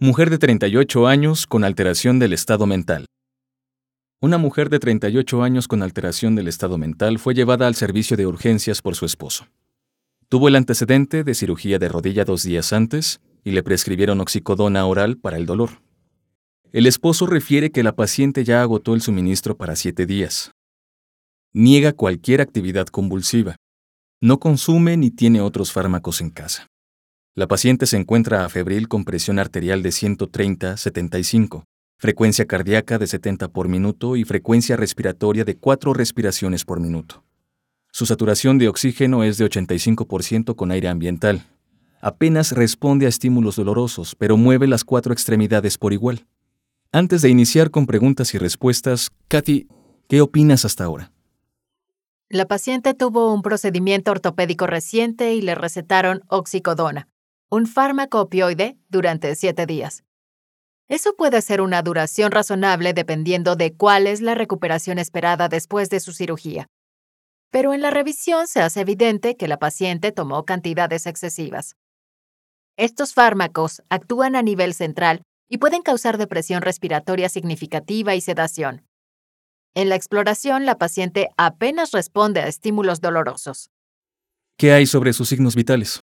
Mujer de 38 años con alteración del estado mental. Una mujer de 38 años con alteración del estado mental fue llevada al servicio de urgencias por su esposo. Tuvo el antecedente de cirugía de rodilla dos días antes y le prescribieron oxicodona oral para el dolor. El esposo refiere que la paciente ya agotó el suministro para siete días. Niega cualquier actividad convulsiva. No consume ni tiene otros fármacos en casa. La paciente se encuentra a febril con presión arterial de 130-75, frecuencia cardíaca de 70 por minuto y frecuencia respiratoria de 4 respiraciones por minuto. Su saturación de oxígeno es de 85% con aire ambiental. Apenas responde a estímulos dolorosos, pero mueve las cuatro extremidades por igual. Antes de iniciar con preguntas y respuestas, Katy, ¿qué opinas hasta ahora? La paciente tuvo un procedimiento ortopédico reciente y le recetaron oxicodona, un fármaco opioide, durante siete días. Eso puede ser una duración razonable dependiendo de cuál es la recuperación esperada después de su cirugía pero en la revisión se hace evidente que la paciente tomó cantidades excesivas. Estos fármacos actúan a nivel central y pueden causar depresión respiratoria significativa y sedación. En la exploración, la paciente apenas responde a estímulos dolorosos. ¿Qué hay sobre sus signos vitales?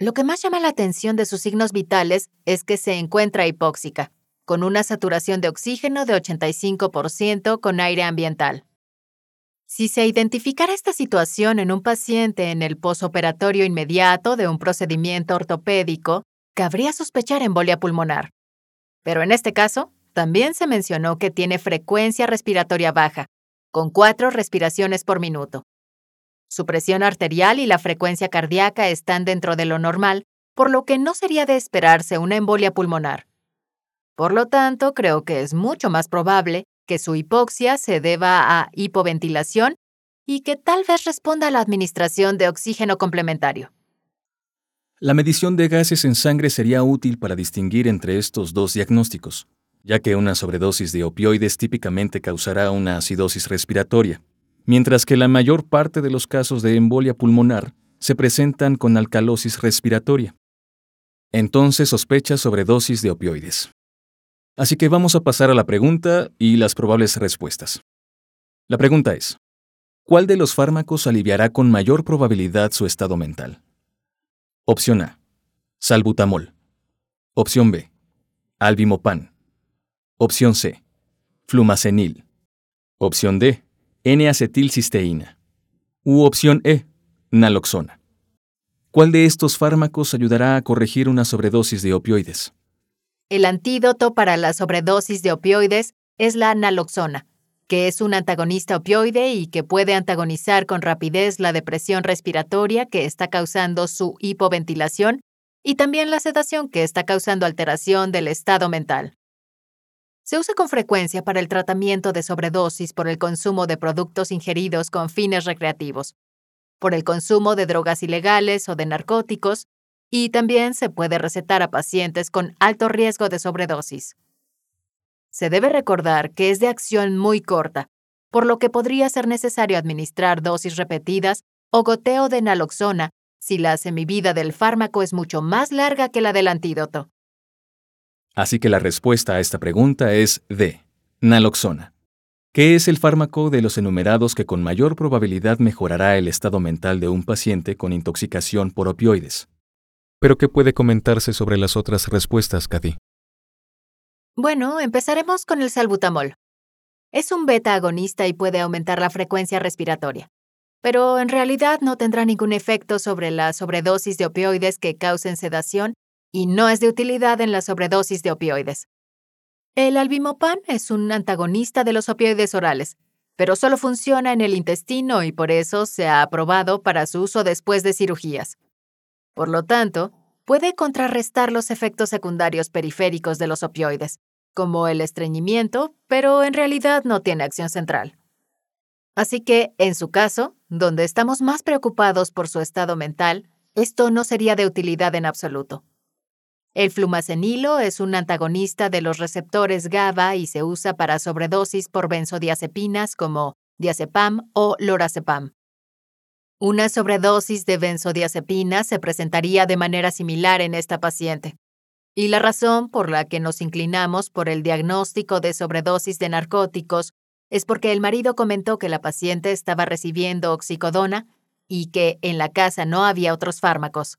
Lo que más llama la atención de sus signos vitales es que se encuentra hipóxica, con una saturación de oxígeno de 85% con aire ambiental. Si se identificara esta situación en un paciente en el posoperatorio inmediato de un procedimiento ortopédico, cabría sospechar embolia pulmonar. Pero en este caso, también se mencionó que tiene frecuencia respiratoria baja, con cuatro respiraciones por minuto. Su presión arterial y la frecuencia cardíaca están dentro de lo normal, por lo que no sería de esperarse una embolia pulmonar. Por lo tanto, creo que es mucho más probable que su hipoxia se deba a hipoventilación y que tal vez responda a la administración de oxígeno complementario. La medición de gases en sangre sería útil para distinguir entre estos dos diagnósticos, ya que una sobredosis de opioides típicamente causará una acidosis respiratoria, mientras que la mayor parte de los casos de embolia pulmonar se presentan con alcalosis respiratoria. Entonces sospecha sobredosis de opioides. Así que vamos a pasar a la pregunta y las probables respuestas. La pregunta es, ¿cuál de los fármacos aliviará con mayor probabilidad su estado mental? Opción A, salbutamol. Opción B, albimopan. Opción C, flumacenil. Opción D, N-acetilcisteína. U opción E, naloxona. ¿Cuál de estos fármacos ayudará a corregir una sobredosis de opioides? El antídoto para la sobredosis de opioides es la naloxona, que es un antagonista opioide y que puede antagonizar con rapidez la depresión respiratoria que está causando su hipoventilación y también la sedación que está causando alteración del estado mental. Se usa con frecuencia para el tratamiento de sobredosis por el consumo de productos ingeridos con fines recreativos, por el consumo de drogas ilegales o de narcóticos, y también se puede recetar a pacientes con alto riesgo de sobredosis. Se debe recordar que es de acción muy corta, por lo que podría ser necesario administrar dosis repetidas o goteo de naloxona si la semivida del fármaco es mucho más larga que la del antídoto. Así que la respuesta a esta pregunta es D, naloxona. ¿Qué es el fármaco de los enumerados que con mayor probabilidad mejorará el estado mental de un paciente con intoxicación por opioides? Pero ¿qué puede comentarse sobre las otras respuestas, Cathy? Bueno, empezaremos con el salbutamol. Es un beta agonista y puede aumentar la frecuencia respiratoria, pero en realidad no tendrá ningún efecto sobre la sobredosis de opioides que causen sedación y no es de utilidad en la sobredosis de opioides. El albimopan es un antagonista de los opioides orales, pero solo funciona en el intestino y por eso se ha aprobado para su uso después de cirugías. Por lo tanto, puede contrarrestar los efectos secundarios periféricos de los opioides, como el estreñimiento, pero en realidad no tiene acción central. Así que, en su caso, donde estamos más preocupados por su estado mental, esto no sería de utilidad en absoluto. El flumacenilo es un antagonista de los receptores GABA y se usa para sobredosis por benzodiazepinas como diazepam o lorazepam. Una sobredosis de benzodiazepina se presentaría de manera similar en esta paciente. Y la razón por la que nos inclinamos por el diagnóstico de sobredosis de narcóticos es porque el marido comentó que la paciente estaba recibiendo oxicodona y que en la casa no había otros fármacos.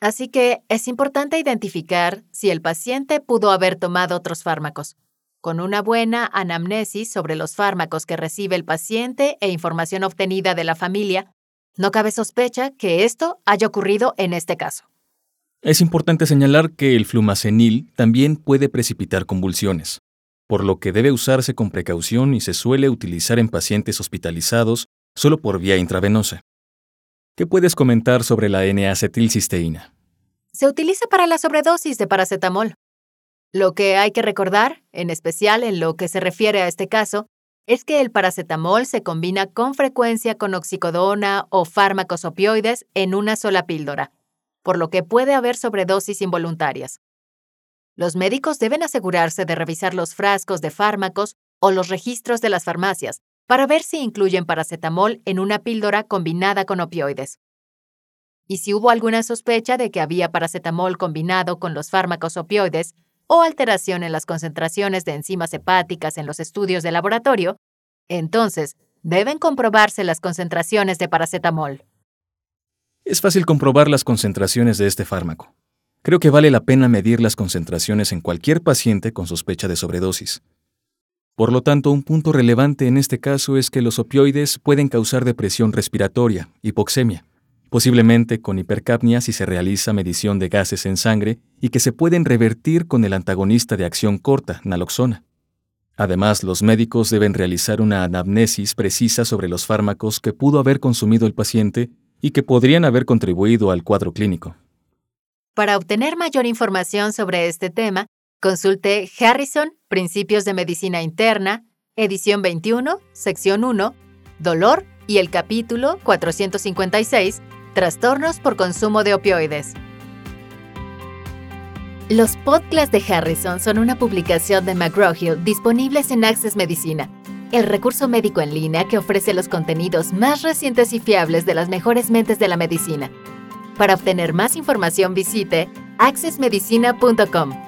Así que es importante identificar si el paciente pudo haber tomado otros fármacos. Con una buena anamnesis sobre los fármacos que recibe el paciente e información obtenida de la familia, no cabe sospecha que esto haya ocurrido en este caso. Es importante señalar que el flumacenil también puede precipitar convulsiones, por lo que debe usarse con precaución y se suele utilizar en pacientes hospitalizados solo por vía intravenosa. ¿Qué puedes comentar sobre la N-acetilcisteína? Se utiliza para la sobredosis de paracetamol. Lo que hay que recordar, en especial en lo que se refiere a este caso, es que el paracetamol se combina con frecuencia con oxicodona o fármacos opioides en una sola píldora, por lo que puede haber sobredosis involuntarias. Los médicos deben asegurarse de revisar los frascos de fármacos o los registros de las farmacias para ver si incluyen paracetamol en una píldora combinada con opioides. Y si hubo alguna sospecha de que había paracetamol combinado con los fármacos opioides o alteración en las concentraciones de enzimas hepáticas en los estudios de laboratorio, entonces deben comprobarse las concentraciones de paracetamol. Es fácil comprobar las concentraciones de este fármaco. Creo que vale la pena medir las concentraciones en cualquier paciente con sospecha de sobredosis. Por lo tanto, un punto relevante en este caso es que los opioides pueden causar depresión respiratoria, hipoxemia, posiblemente con hipercapnia si se realiza medición de gases en sangre y que se pueden revertir con el antagonista de acción corta, naloxona. Además, los médicos deben realizar una anamnesis precisa sobre los fármacos que pudo haber consumido el paciente y que podrían haber contribuido al cuadro clínico. Para obtener mayor información sobre este tema, Consulte Harrison, Principios de Medicina Interna, edición 21, sección 1, Dolor y el capítulo 456, Trastornos por consumo de opioides. Los podcasts de Harrison son una publicación de McGraw-Hill disponibles en Access Medicina, el recurso médico en línea que ofrece los contenidos más recientes y fiables de las mejores mentes de la medicina. Para obtener más información visite accessmedicina.com.